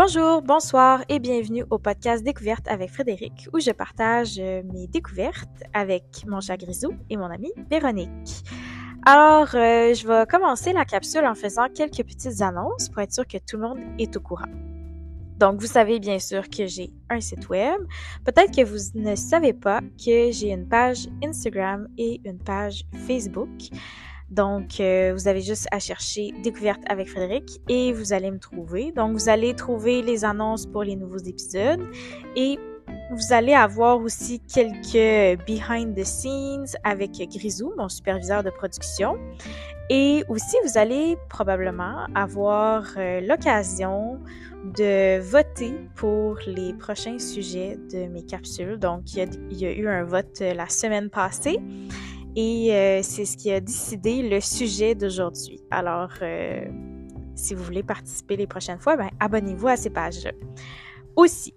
Bonjour, bonsoir et bienvenue au podcast Découverte avec Frédéric où je partage euh, mes découvertes avec mon chat Grisou et mon amie Véronique. Alors, euh, je vais commencer la capsule en faisant quelques petites annonces pour être sûr que tout le monde est au courant. Donc, vous savez bien sûr que j'ai un site web. Peut-être que vous ne savez pas que j'ai une page Instagram et une page Facebook. Donc, euh, vous avez juste à chercher Découverte avec Frédéric et vous allez me trouver. Donc, vous allez trouver les annonces pour les nouveaux épisodes et vous allez avoir aussi quelques behind the scenes avec Grisou, mon superviseur de production. Et aussi, vous allez probablement avoir euh, l'occasion de voter pour les prochains sujets de mes capsules. Donc, il y a, eu un vote euh, la semaine passée et euh, c'est ce qui a décidé le sujet d'aujourd'hui. Alors, euh, si vous voulez participer les prochaines fois, ben, abonnez-vous à ces pages-là. Aussi,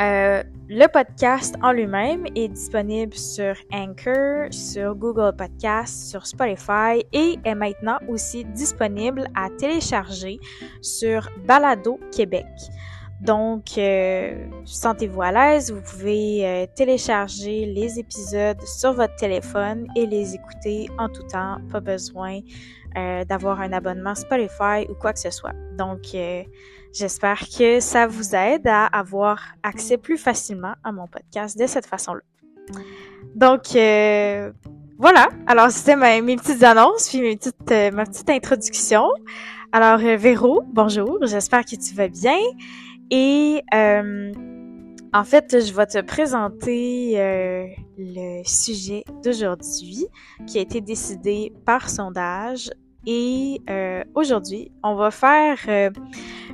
euh, le podcast en lui-même est disponible sur Anchor, sur Google Podcast, sur Spotify et est maintenant aussi disponible à télécharger sur Balado Québec. Donc, euh, sentez-vous à l'aise, vous pouvez euh, télécharger les épisodes sur votre téléphone et les écouter en tout temps, pas besoin euh, d'avoir un abonnement Spotify ou quoi que ce soit. Donc, j'espère que ça vous aide à avoir accès plus facilement à mon podcast de cette façon-là. Donc, voilà. Alors, c'était mes, petites annonces, puis mes petites, ma petite introduction. Alors, Véro, bonjour. J'espère que tu vas bien. Et euh, en fait, je vais te présenter euh, le sujet d'aujourd'hui qui a été décidé par sondage. Et euh, aujourd'hui, on va faire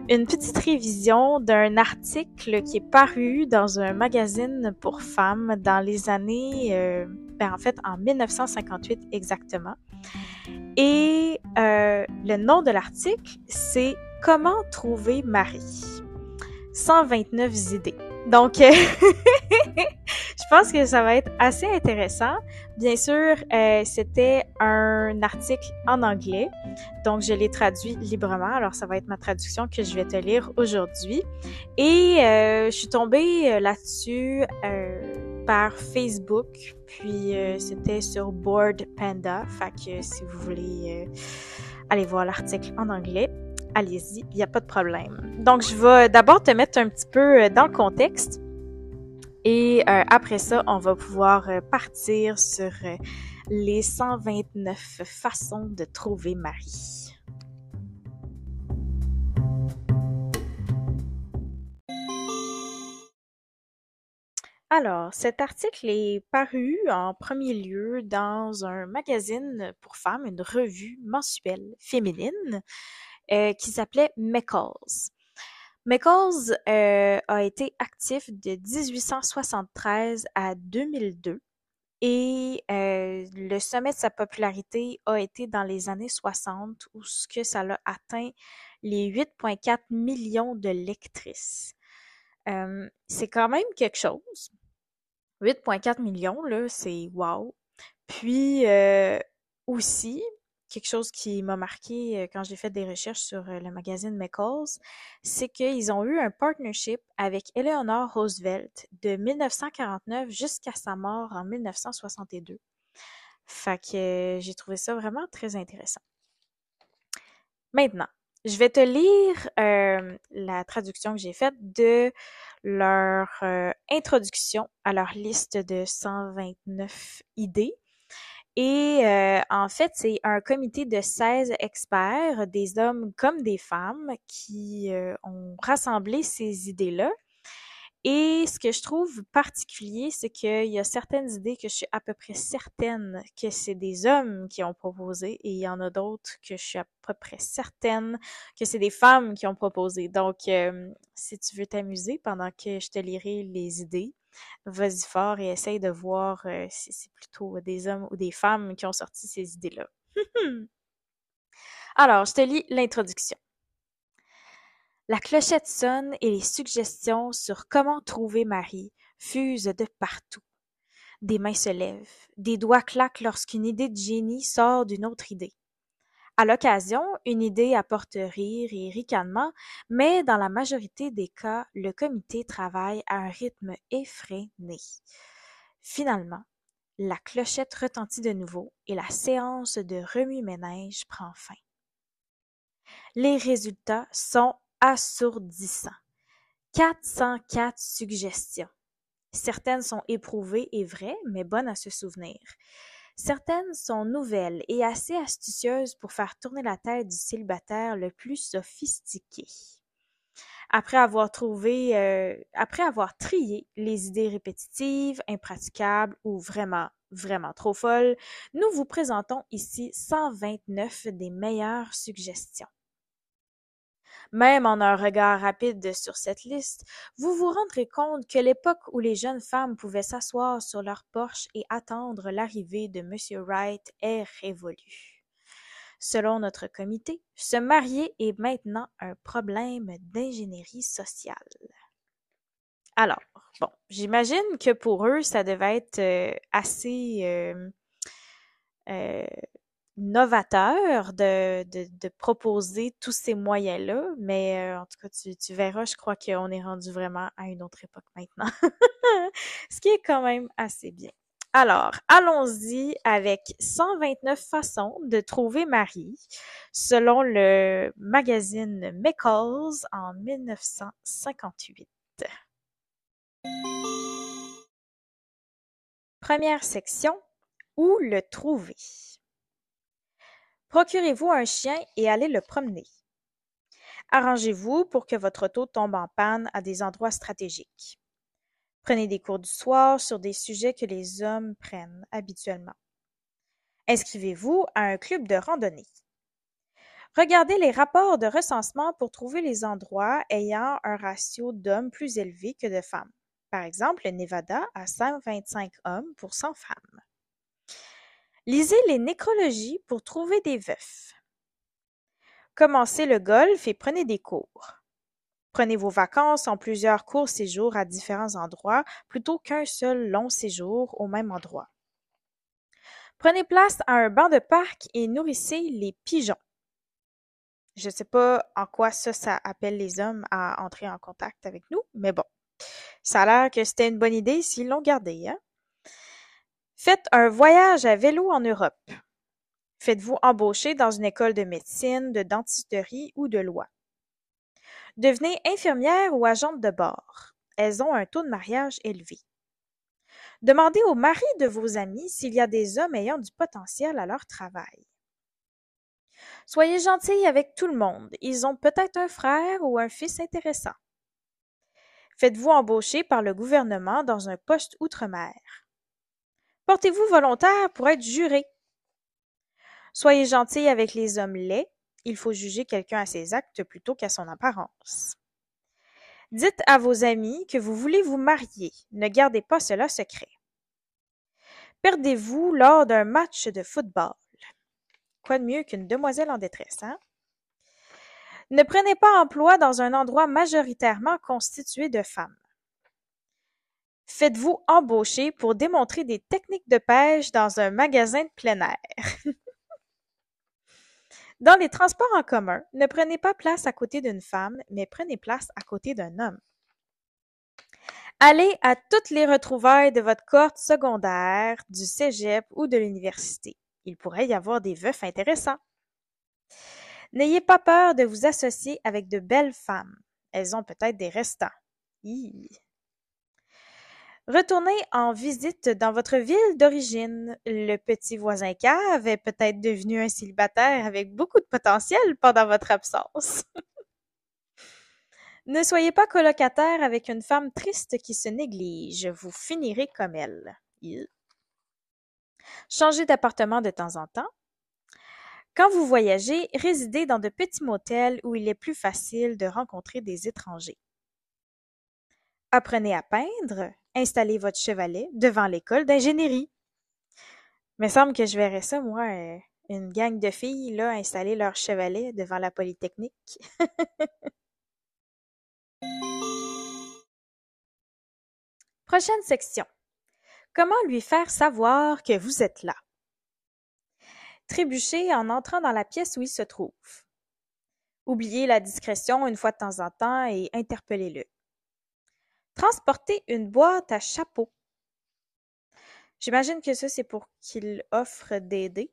une petite révision d'un article qui est paru dans un magazine pour femmes dans les années, ben en fait en 1958 exactement. Et le nom de l'article, c'est Comment trouver Marie. 129 idées. Donc, euh, je pense que ça va être assez intéressant. Bien sûr, euh, c'était un article en anglais, donc je l'ai traduit librement. Alors, ça va être ma traduction que je vais te lire aujourd'hui. Et euh, je suis tombée là-dessus par Facebook, puis c'était sur Board Panda. Fait que si vous voulez aller voir l'article en anglais, allez-y, il n'y a pas de problème. Donc, je vais d'abord te mettre un petit peu euh, dans le contexte. Et euh, après ça, on va pouvoir euh, partir sur les 129 façons de trouver Marie. Alors, cet article est paru en premier lieu dans un magazine pour femmes, une revue mensuelle féminine euh, qui s'appelait McCalls. McCalls euh, a été actif de 1873 à 2002 et euh, le sommet de sa popularité a été dans les années 60 où ce que ça a atteint les 8,4 millions de lectrices. c'est quand même quelque chose. 8,4 millions, là, c'est wow. Puis aussi, quelque chose qui m'a marqué euh, quand j'ai fait des recherches sur euh, le magazine McCalls, c'est qu'ils ont eu un partnership avec Eleanor Roosevelt de 1949 jusqu'à sa mort en 1962. Fait que euh, j'ai trouvé ça vraiment très intéressant. Maintenant, je vais te lire la traduction que j'ai faite de leur introduction à leur liste de 129 idées et euh, en fait, c'est un comité de 16 experts, des hommes comme des femmes, qui euh, ont rassemblé ces idées-là. Et ce que je trouve particulier, c'est qu'il y a certaines idées que je suis à peu près certaine que c'est des hommes qui ont proposé, et il y en a d'autres que je suis à peu près certaine que c'est des femmes qui ont proposé. Donc, euh, si tu veux t'amuser pendant que je te lirai les idées, vas-y fort et essaye de voir euh, si c'est plutôt des hommes ou des femmes qui ont sorti ces idées-là. Alors, je te lis l'introduction. La clochette sonne et les suggestions sur comment trouver Marie fusent de partout. Des mains se lèvent, des doigts claquent lorsqu'une idée de génie sort d'une autre idée. À l'occasion, une idée apporte rire et ricanement, mais dans la majorité des cas, le comité travaille à un rythme effréné. Finalement, la clochette retentit de nouveau et la séance de remue-ménage prend fin. Les résultats sont assourdissants. 404 suggestions. Certaines sont éprouvées et vraies, mais bonnes à se souvenir. Certaines sont nouvelles et assez astucieuses pour faire tourner la tête du célibataire le plus sophistiqué. Après avoir trouvé, euh, après avoir trié les idées répétitives, impraticables ou vraiment, vraiment trop folles, nous vous présentons ici 129 des meilleures suggestions. Même en un regard rapide sur cette liste, vous vous rendrez compte que l'époque où les jeunes femmes pouvaient s'asseoir sur leur porche et attendre l'arrivée de Monsieur Wright est révolue. Selon notre comité, se marier est maintenant un problème d'ingénierie sociale. Alors, bon, j'imagine que pour eux, ça devait être euh, assez euh, euh, novateur de, de, de, proposer tous ces moyens-là, mais euh, en tout cas, tu, tu verras, je crois qu'on est rendu vraiment à une autre époque maintenant. Ce qui est quand même assez bien. Alors, allons-y avec 129 façons de trouver Marie, selon le magazine McCall's en 1958. Première section, où le trouver? Procurez-vous un chien et allez le promener. Arrangez-vous pour que votre auto tombe en panne à des endroits stratégiques. Prenez des cours du soir sur des sujets que les hommes prennent habituellement. Inscrivez-vous à un club de randonnée. Regardez les rapports de recensement pour trouver les endroits ayant un ratio d'hommes plus élevé que de femmes. Par exemple, le Nevada a 125 hommes pour 100 femmes. Lisez les nécrologies pour trouver des veufs. Commencez le golf et prenez des cours. Prenez vos vacances en plusieurs courts séjours à différents endroits plutôt qu'un seul long séjour au même endroit. Prenez place à un banc de parc et nourrissez les pigeons. Je ne sais pas en quoi ça, ça appelle les hommes à entrer en contact avec nous, mais bon. Ça a l'air que c'était une bonne idée s'ils l'ont gardé, hein? Faites un voyage à vélo en Europe. Faites-vous embaucher dans une école de médecine, de dentisterie ou de loi. Devenez infirmière ou agente de bord. Elles ont un taux de mariage élevé. Demandez aux maris de vos amis s'il y a des hommes ayant du potentiel à leur travail. Soyez gentils avec tout le monde. Ils ont peut-être un frère ou un fils intéressant. Faites-vous embaucher par le gouvernement dans un poste outre-mer. Portez-vous volontaire pour être juré. Soyez gentil avec les hommes laids. Il faut juger quelqu'un à ses actes plutôt qu'à son apparence. Dites à vos amis que vous voulez vous marier. Ne gardez pas cela secret. Perdez-vous lors d'un match de football. Quoi de mieux qu'une demoiselle en détresse, hein? Ne prenez pas emploi dans un endroit majoritairement constitué de femmes. Faites-vous embaucher pour démontrer des techniques de pêche dans un magasin de plein air. Dans les transports en commun, ne prenez pas place à côté d'une femme, mais prenez place à côté d'un homme. Allez à toutes les retrouvailles de votre cohorte secondaire, du cégep ou de l'université. Il pourrait y avoir des veufs intéressants. N'ayez pas peur de vous associer avec de belles femmes. Elles ont peut-être des restants. Retournez en visite dans votre ville d'origine. Le petit voisin cave est peut-être devenu un célibataire avec beaucoup de potentiel pendant votre absence. ne soyez pas colocataire avec une femme triste qui se néglige. Vous finirez comme elle. Changez d'appartement de temps en temps. Quand vous voyagez, résidez dans de petits motels où il est plus facile de rencontrer des étrangers. Apprenez à peindre, installez votre chevalet devant l'école d'ingénierie. Me semble que je verrais ça, moi, euh, une gang de filles là, installer leur chevalet devant la Polytechnique. Prochaine section. Comment lui faire savoir que vous êtes là? Trébuchez en entrant dans la pièce où il se trouve. Oubliez la discrétion une fois de temps en temps et interpellez-le. Transportez une boîte à chapeau. J'imagine que ça, c'est pour qu'il offre d'aider,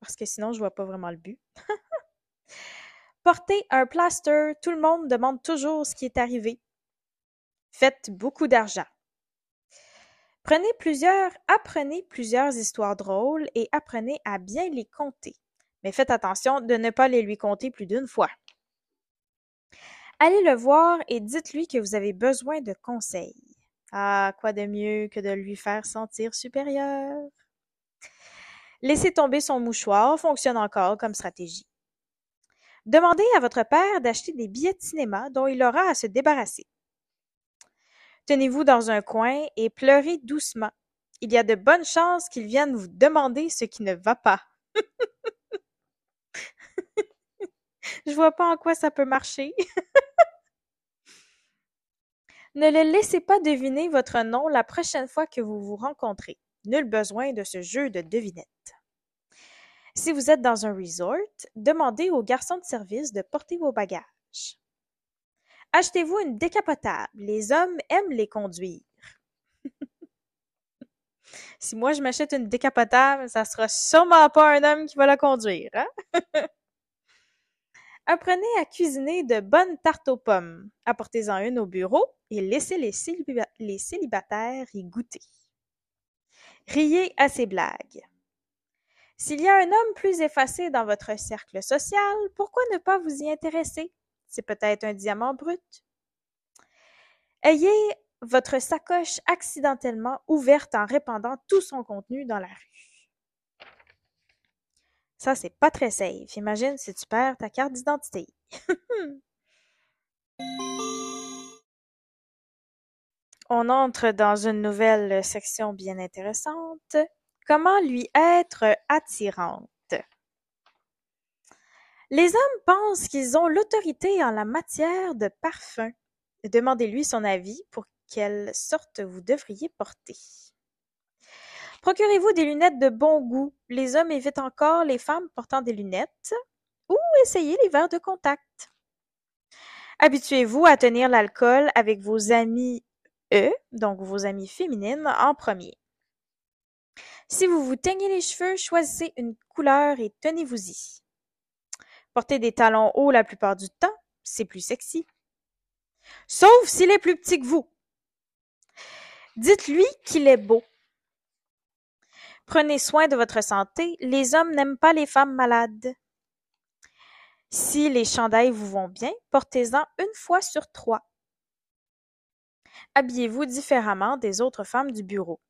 parce que sinon, je vois pas vraiment le but. Portez un plaster, tout le monde demande toujours ce qui est arrivé. Faites beaucoup d'argent. Prenez plusieurs, apprenez plusieurs histoires drôles et apprenez à bien les compter. Mais faites attention de ne pas les lui compter plus d'une fois. Allez le voir et dites-lui que vous avez besoin de conseils. Ah, quoi de mieux que de lui faire sentir supérieur? Laisser tomber son mouchoir fonctionne encore comme stratégie. Demandez à votre père d'acheter des billets de cinéma dont il aura à se débarrasser. Tenez-vous dans un coin et pleurez doucement. Il y a de bonnes chances qu'il vienne vous demander ce qui ne va pas. Je vois pas en quoi ça peut marcher. ne le laissez pas deviner votre nom la prochaine fois que vous vous rencontrez. Nul besoin de ce jeu de devinette. Si vous êtes dans un resort, demandez au garçon de service de porter vos bagages. Achetez-vous une décapotable. Les hommes aiment les conduire. si moi je m'achète une décapotable, ça sera sûrement pas un homme qui va la conduire. Hein? Apprenez à cuisiner de bonnes tartes aux pommes. Apportez-en une au bureau et laissez les, célibataires y goûter. Riez à ces blagues. S'il y a un homme plus effacé dans votre cercle social, pourquoi ne pas vous y intéresser? C'est peut-être un diamant brut. Ayez votre sacoche accidentellement ouverte en répandant tout son contenu dans la rue. Ça, c'est pas très safe. Imagine si tu perds ta carte d'identité. On entre dans une nouvelle section bien intéressante. Comment lui être attirante? Les hommes pensent qu'ils ont l'autorité en la matière de parfum. Demandez-lui son avis pour quelle sorte vous devriez porter. Procurez-vous des lunettes de bon goût. Les hommes évitent encore les femmes portant des lunettes ou essayez les verres de contact. Habituez-vous à tenir l'alcool avec vos amis E, donc vos amis féminines, en premier. Si vous vous teignez les cheveux, choisissez une couleur et tenez-vous-y. Porter des talons hauts la plupart du temps, c'est plus sexy. Sauf s'il est plus petit que vous. Dites-lui qu'il est beau. Prenez soin de votre santé. Les hommes n'aiment pas les femmes malades. Si les chandails vous vont bien, portez-en une fois sur trois. Habillez-vous différemment des autres femmes du bureau.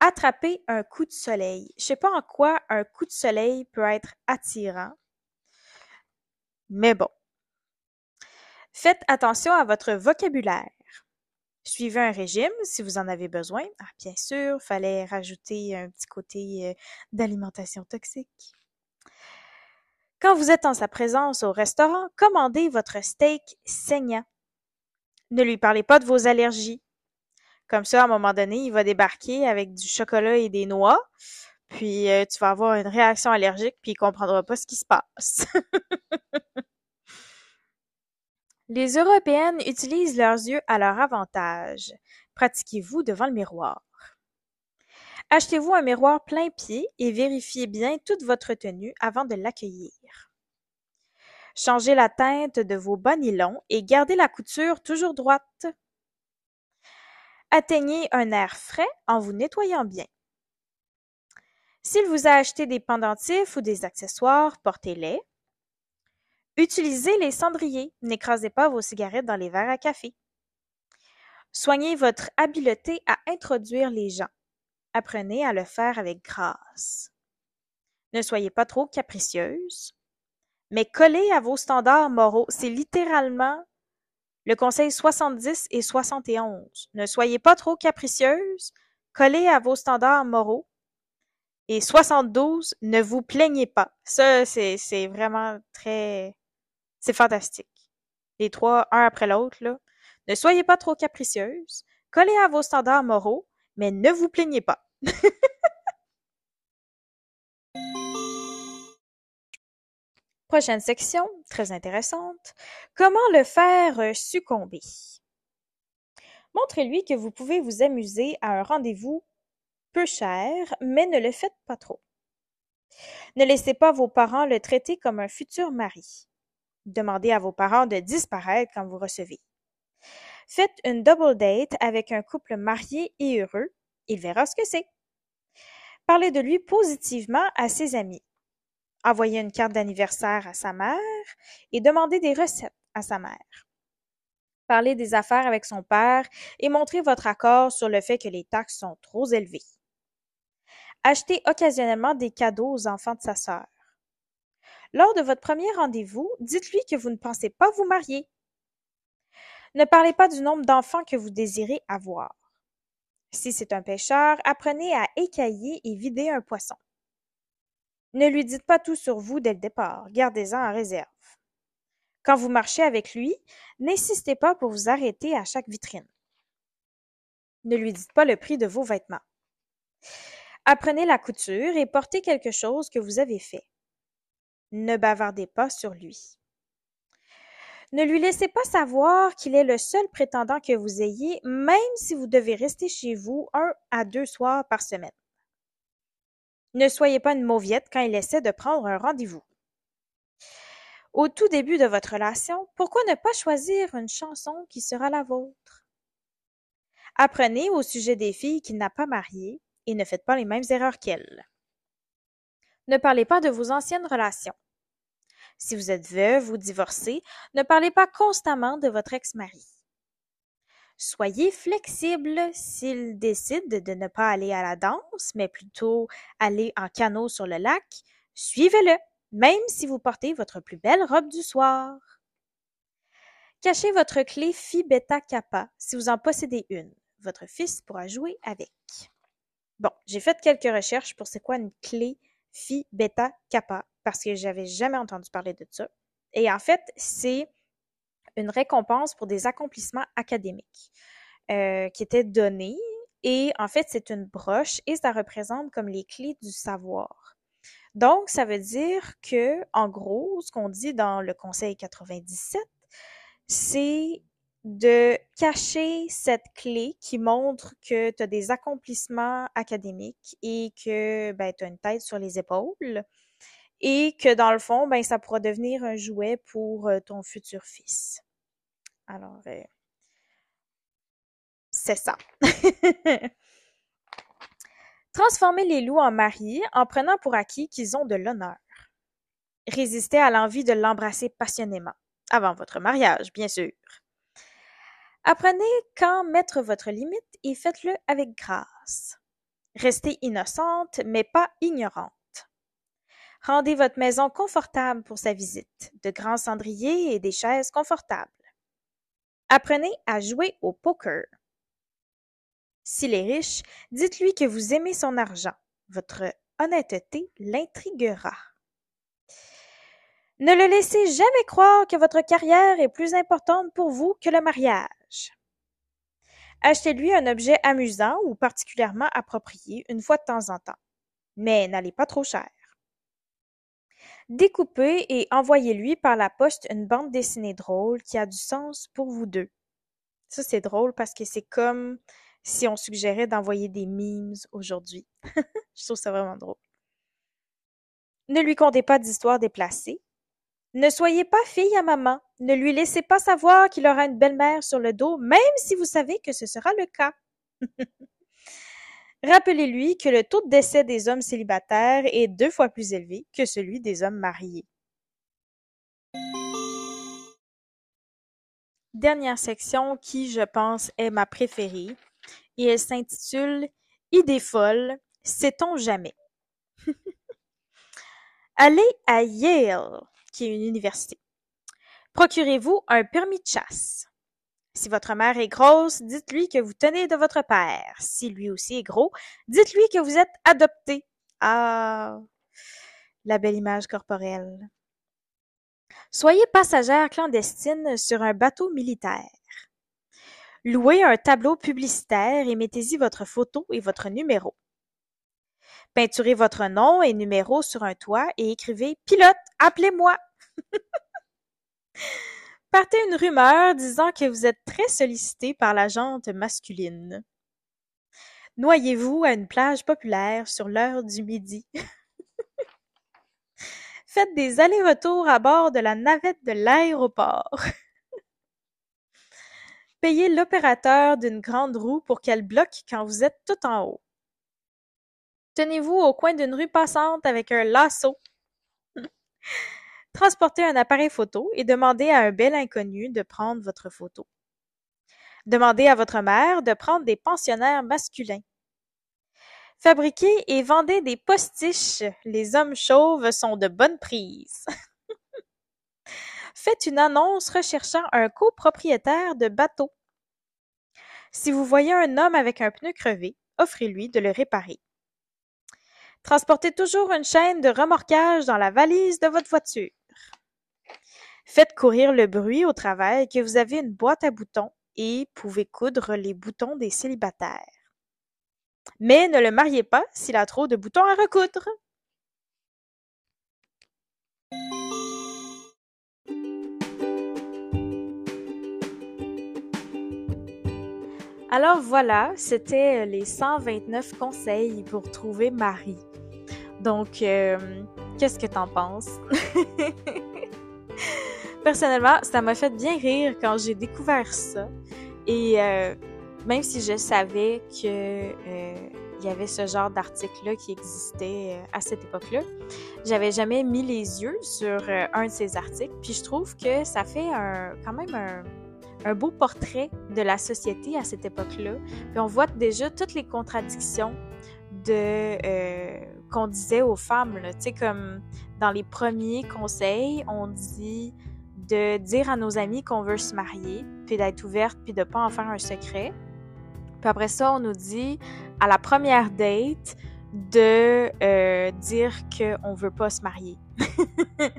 Attraper un coup de soleil. Je sais pas en quoi un coup de soleil peut être attirant. Mais bon. Faites attention à votre vocabulaire. Suivez un régime si vous en avez besoin. Ah, bien sûr, fallait rajouter un petit côté euh, d'alimentation toxique. Quand vous êtes en sa présence au restaurant, commandez votre steak saignant. Ne lui parlez pas de vos allergies. Comme ça, à un moment donné, il va débarquer avec du chocolat et des noix, puis euh, tu vas avoir une réaction allergique, puis il comprendra pas ce qui se passe. Les Européennes utilisent leurs yeux à leur avantage. Pratiquez-vous devant le miroir. Achetez-vous un miroir plein pied et vérifiez bien toute votre tenue avant de l'accueillir. Changez la teinte de vos bas nylons et gardez la couture toujours droite. Atteignez un air frais en vous nettoyant bien. S'il vous a acheté des pendentifs ou des accessoires, portez-les. Utilisez les cendriers, n'écrasez pas vos cigarettes dans les verres à café. Soignez votre habileté à introduire les gens. Apprenez à le faire avec grâce. Ne soyez pas trop capricieuse, mais collez à vos standards moraux. C'est littéralement le conseil 70 et 71. Ne soyez pas trop capricieuse, collez à vos standards moraux. Et 72, ne vous plaignez pas. Ça, c'est, c'est vraiment très, c'est fantastique. Les trois, un après l'autre. Ne soyez pas trop capricieuse, collez à vos standards moraux, mais ne vous plaignez pas. Prochaine section, très intéressante. Comment le faire euh, succomber? Montrez-lui que vous pouvez vous amuser à un rendez-vous peu cher, mais ne le faites pas trop. Ne laissez pas vos parents le traiter comme un futur mari. Demandez à vos parents de disparaître quand vous recevez. Faites une double date avec un couple marié et heureux. Il verra ce que c'est. Parlez de lui positivement à ses amis. Envoyez une carte d'anniversaire à sa mère et demandez des recettes à sa mère. Parlez des affaires avec son père et montrez votre accord sur le fait que les taxes sont trop élevées. Achetez occasionnellement des cadeaux aux enfants de sa sœur. Lors de votre premier rendez-vous, dites-lui que vous ne pensez pas vous marier. Ne parlez pas du nombre d'enfants que vous désirez avoir. Si c'est un pêcheur, apprenez à écailler et vider un poisson. Ne lui dites pas tout sur vous dès le départ, gardez-en en réserve. Quand vous marchez avec lui, n'insistez pas pour vous arrêter à chaque vitrine. Ne lui dites pas le prix de vos vêtements. Apprenez la couture et portez quelque chose que vous avez fait. Ne bavardez pas sur lui. Ne lui laissez pas savoir qu'il est le seul prétendant que vous ayez, même si vous devez rester chez vous un à deux soirs par semaine. Ne soyez pas une mauviette quand il essaie de prendre un rendez-vous. Au tout début de votre relation, pourquoi ne pas choisir une chanson qui sera la vôtre? Apprenez au sujet des filles qu'il n'a pas mariées et ne faites pas les mêmes erreurs qu'elles. Ne parlez pas de vos anciennes relations. Si vous êtes veuve ou divorcée, ne parlez pas constamment de votre ex-mari. Soyez flexible s'il décide de ne pas aller à la danse, mais plutôt aller en canot sur le lac. Suivez-le, même si vous portez votre plus belle robe du soir. Cachez votre clé Phi Beta Kappa si vous en possédez une. Votre fils pourra jouer avec. Bon, j'ai fait quelques recherches pour c'est quoi une clé Phi Beta Kappa parce que j'avais jamais entendu parler de ça. Et en fait, c'est une récompense pour des accomplissements académiques euh, qui étaient donnés. Et en fait, c'est une broche et ça représente comme les clés du savoir. Donc, ça veut dire que, en gros, ce qu'on dit dans le Conseil 97, c'est de cacher cette clé qui montre que tu as des accomplissements académiques et que ben, tu as une tête sur les épaules et que dans le fond, ben, ça pourra devenir un jouet pour euh, ton futur fils. Alors, euh, c'est ça. Transformer les loups en maris en prenant pour acquis qu'ils ont de l'honneur. Résistez à l'envie de l'embrasser passionnément, avant votre mariage, bien sûr. Apprenez quand mettre votre limite et faites-le avec grâce. Restez innocente, mais pas ignorante. Rendez votre maison confortable pour sa visite, de grands cendriers et des chaises confortables. Apprenez à jouer au poker. S'il est riche, dites-lui que vous aimez son argent. Votre honnêteté l'intriguera. Ne le laissez jamais croire que votre carrière est plus importante pour vous que le mariage. Achetez-lui un objet amusant ou particulièrement approprié une fois de temps en temps, mais n'allez pas trop cher. Découpez et envoyez-lui par la poste une bande dessinée drôle qui a du sens pour vous deux. Ça, c'est drôle parce que c'est comme si on suggérait d'envoyer des memes aujourd'hui. Je trouve ça vraiment drôle. Ne lui contez pas d'histoires déplacées. Ne soyez pas fille à maman. Ne lui laissez pas savoir qu'il aura une belle-mère sur le dos, même si vous savez que ce sera le cas. Rappelez-lui que le taux de décès des hommes célibataires est deux fois plus élevé que celui des hommes mariés. Dernière section qui, je pense, est ma préférée et elle s'intitule Idée folle, sait-on jamais? Allez à Yale, qui est une université. Procurez-vous un permis de chasse. Si votre mère est grosse, dites-lui que vous tenez de votre père. Si lui aussi est gros, dites-lui que vous êtes adopté. Ah, la belle image corporelle. Soyez passagère clandestine sur un bateau militaire. Louez un tableau publicitaire et mettez-y votre photo et votre numéro. Peinturez votre nom et numéro sur un toit et écrivez Pilote, appelez-moi. Partez une rumeur disant que vous êtes très sollicité par la jante masculine. Noyez-vous à une plage populaire sur l'heure du midi. Faites des allers-retours à bord de la navette de l'aéroport. Payez l'opérateur d'une grande roue pour qu'elle bloque quand vous êtes tout en haut. Tenez-vous au coin d'une rue passante avec un lasso. Transportez un appareil photo et demandez à un bel inconnu de prendre votre photo. Demandez à votre mère de prendre des pensionnaires masculins. Fabriquez et vendez des postiches. Les hommes chauves sont de bonne prise. Faites une annonce recherchant un copropriétaire de bateau. Si vous voyez un homme avec un pneu crevé, offrez-lui de le réparer. Transportez toujours une chaîne de remorquage dans la valise de votre voiture. Faites courir le bruit au travail que vous avez une boîte à boutons et pouvez coudre les boutons des célibataires. Mais ne le mariez pas s'il a trop de boutons à recoudre. Alors voilà, c'était les 129 conseils pour trouver Marie. Donc, euh, qu'est-ce que t'en penses? Personnellement, ça m'a fait bien rire quand j'ai découvert ça. Et euh, même si je savais que euh, il y avait ce genre d'article-là qui existait à cette époque-là, j'avais jamais mis les yeux sur un de ces articles. Puis je trouve que ça fait un, quand même un, beau portrait de la société à cette époque-là. Puis on voit déjà toutes les contradictions de qu'on disait aux femmes. Tu sais, comme dans les premiers conseils, on dit de dire à nos amis qu'on veut se marier, puis d'être ouverte, puis de pas en faire un secret. Puis après ça, on nous dit à la première date de euh, dire qu'on veut pas se marier. fait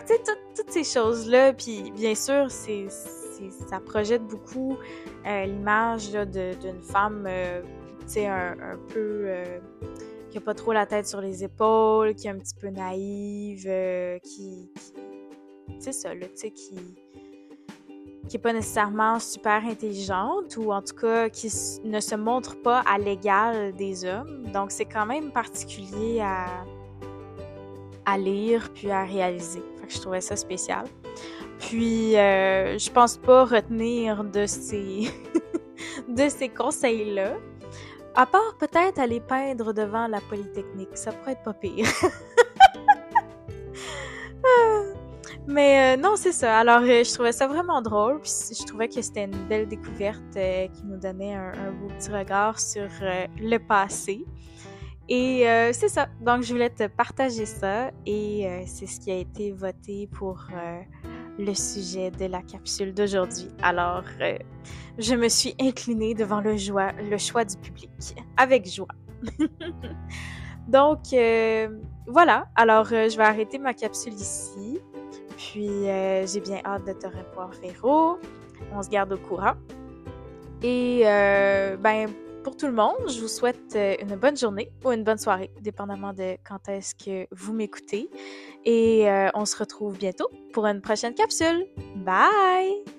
que tu sais, toutes ces choses-là, puis bien sûr, c'est, ça projette beaucoup euh, l'image d'une femme, euh, tu sais, un, peu qui a pas trop la tête sur les épaules, qui est un petit peu naïve, euh, qui, c'est ça, là, tu sais, qui qui pas nécessairement super intelligente ou en tout cas qui ne se montre pas à l'égal des hommes. Donc c'est quand même particulier à, à lire puis à réaliser. Fait que je trouvais ça spécial. Puis euh, je pense pas retenir de ces de ces conseils-là. À part peut-être aller peindre devant la Polytechnique, ça pourrait être pas pire. Mais euh, non, c'est ça. Alors, euh, je trouvais ça vraiment drôle. Je trouvais que c'était une belle découverte euh, qui nous donnait un, un, beau petit regard sur le passé. Et c'est ça. Donc, je voulais te partager ça. Et c'est ce qui a été voté pour le sujet de la capsule d'aujourd'hui. Alors, je me suis inclinée devant le, choix du public. Avec joie. Donc, voilà. Alors, je vais arrêter ma capsule ici. Puis, euh, j'ai bien hâte de te revoir, Véro. On se garde au courant. Et, euh, ben, pour tout le monde, je vous souhaite euh, une bonne journée ou une bonne soirée, dépendamment de quand est-ce que vous m'écoutez. Et euh, on se retrouve bientôt pour une prochaine capsule. Bye!